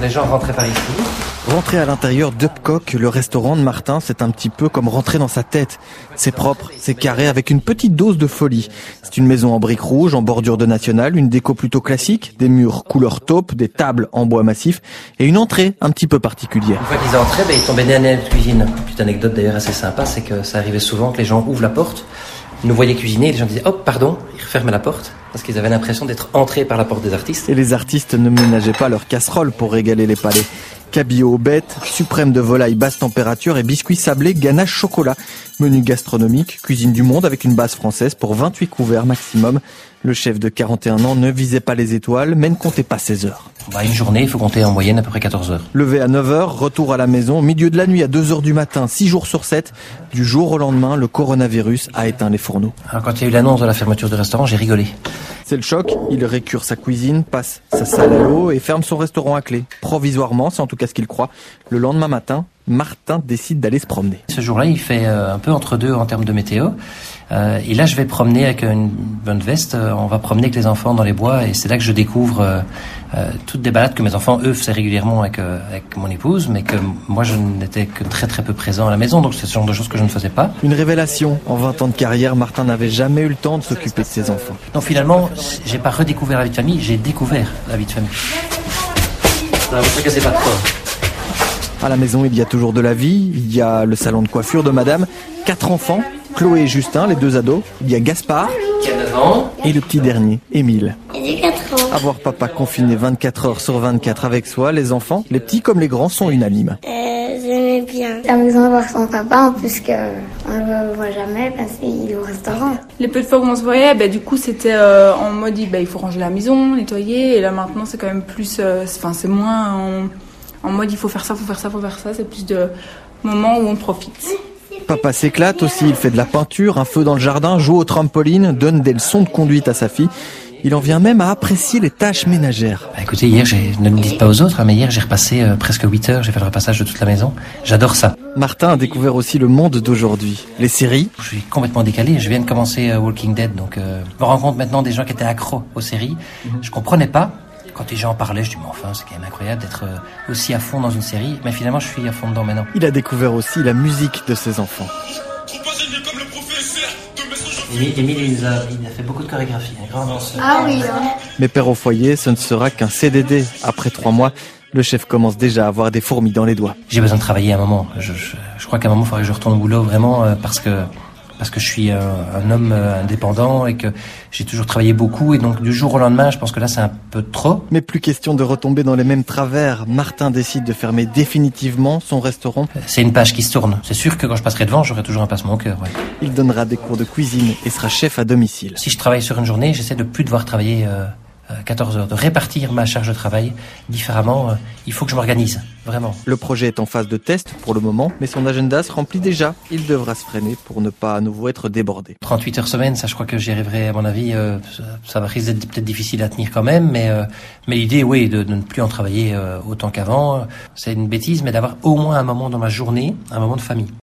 Les gens rentraient par ici. Rentrer à l'intérieur d'Upcock, le restaurant de Martin, c'est un petit peu comme rentrer dans sa tête. C'est propre, c'est carré avec une petite dose de folie. C'est une maison en briques rouges, en bordure de national, une déco plutôt classique, des murs couleur taupe, des tables en bois massif et une entrée un petit peu particulière. Une fois qu'ils entraient, ben, ils tombaient nez à nez à cuisine. Petite anecdote d'ailleurs assez sympa, c'est que ça arrivait souvent que les gens ouvrent la porte, nous voyaient cuisiner les gens disaient hop pardon, ils refermaient la porte parce qu'ils avaient l'impression d'être entrés par la porte des artistes. Et les artistes ne ménageaient pas leurs casseroles pour régaler les palais. Cabillaud aux bêtes, suprême de volaille basse température et biscuits sablés ganache chocolat. Menu gastronomique, cuisine du monde avec une base française pour 28 couverts maximum. Le chef de 41 ans ne visait pas les étoiles, mais ne comptait pas ses heures. Bah, une journée, il faut compter en moyenne à peu près 14 heures. Levé à 9h, retour à la maison, au milieu de la nuit à 2h du matin, 6 jours sur 7. Du jour au lendemain, le coronavirus a éteint les fourneaux. Alors quand il y a eu l'annonce de la fermeture du restaurant, j'ai rigolé. C'est le choc, il récure sa cuisine, passe sa salle à l'eau et ferme son restaurant à clé. Provisoirement, c'est en tout cas ce qu'il croit. Le lendemain matin, Martin décide d'aller se promener. Ce jour-là, il fait euh, un peu entre deux en termes de météo. Euh, et là, je vais promener avec une bonne veste. Euh, on va promener avec les enfants dans les bois et c'est là que je découvre toutes des balades que mes enfants, eux, faisaient régulièrement avec, avec mon épouse, mais que moi, je n'étais que très très peu présent à la maison. Donc c'est ce genre de choses que je ne faisais pas. Une révélation. En 20 ans de carrière, Martin n'avait jamais eu le temps de s'occuper de ses enfants. Donc finalement, j'ai pas redécouvert la vie de famille, j'ai découvert la vie de famille. Non, vous tracassez pas trop. À la maison, il y a toujours de la vie. Il y a le salon de coiffure de madame. Quatre enfants. Chloé et Justin, les deux ados. Il y a Gaspard. Qui a 9 ans. Et le petit dernier, Émile. J'ai 4 ans. Avoir papa confiné 24 heures sur 24 avec soi, les enfants, les petits comme les grands, sont unanimes. Euh, J'aimais bien. C'est amusant de voir son papa, en plus que on le voit jamais parce qu'il est au restaurant. Les peu de fois où on se voyait, bah, du coup, c'était euh, en mode bah, il faut ranger la maison, nettoyer. Et là, maintenant, c'est quand même plus. euh, c'est- Enfin, c'est moins en, en mode il faut faire ça, faut faire ça, faut faire ça. C'est plus de moments où on profite. Papa s'éclate aussi, il fait de la peinture, un feu dans le jardin, joue au trampoline, donne des leçons de conduite à sa fille. Il en vient même à apprécier les tâches ménagères. Bah, écoutez, hier, ne le dites pas aux autres, hein, mais hier, j'ai repassé euh, presque 8 heures, j'ai fait le repassage de toute la maison. J'adore ça. Martin a découvert aussi le monde d'aujourd'hui. Les séries, Je suis complètement décalé. Je viens de commencer euh, Walking Dead, donc euh, je me rends compte maintenant des gens qui étaient accros aux séries. Je comprenais pas. Quand les gens en parlaient, je dis, mais enfin, c'est quand même incroyable d'être euh, aussi à fond dans une série. Mais finalement, je suis à fond dedans maintenant. il a découvert aussi la musique de ses enfants. Émile, Émile, il, a, il a fait beaucoup de chorégraphie, un grand danseur. Ah oui, hein. Mais père au foyer, ce ne sera qu'un CDD. Après trois mois, le chef commence déjà à avoir des fourmis dans les doigts. J'ai besoin de travailler à un moment. Je, je, je crois qu'à un moment, il faudrait que je retourne au boulot vraiment euh, parce que parce que je suis euh, un homme euh, indépendant et que j'ai toujours travaillé beaucoup et donc du jour au lendemain, je pense que là c'est un peu trop. Mais plus question de retomber dans les mêmes travers. Martin décide de fermer définitivement son restaurant. C'est une page qui se tourne. C'est sûr que quand je passerai devant, j'aurai toujours un passement au cœur. Ouais. Il donnera des cours de cuisine et sera chef à domicile. Si je travaille sur une journée, j'essaie de plus devoir travailler euh, euh, 14 heures, de répartir ma charge de travail différemment. Euh, il faut que je m'organise, vraiment. Le projet est en phase de test pour le moment, mais son agenda se remplit déjà. Il devra se freiner pour ne pas à nouveau être débordé. 38 heures semaine, ça je crois que j'y arriverai à mon avis. euh, ça, va risque d'être peut-être difficile à tenir quand même, mais euh, mais l'idée, oui, de, de ne plus en travailler euh, autant qu'avant, euh, c'est une bêtise, mais d'avoir au moins un moment dans ma journée, un moment de famille.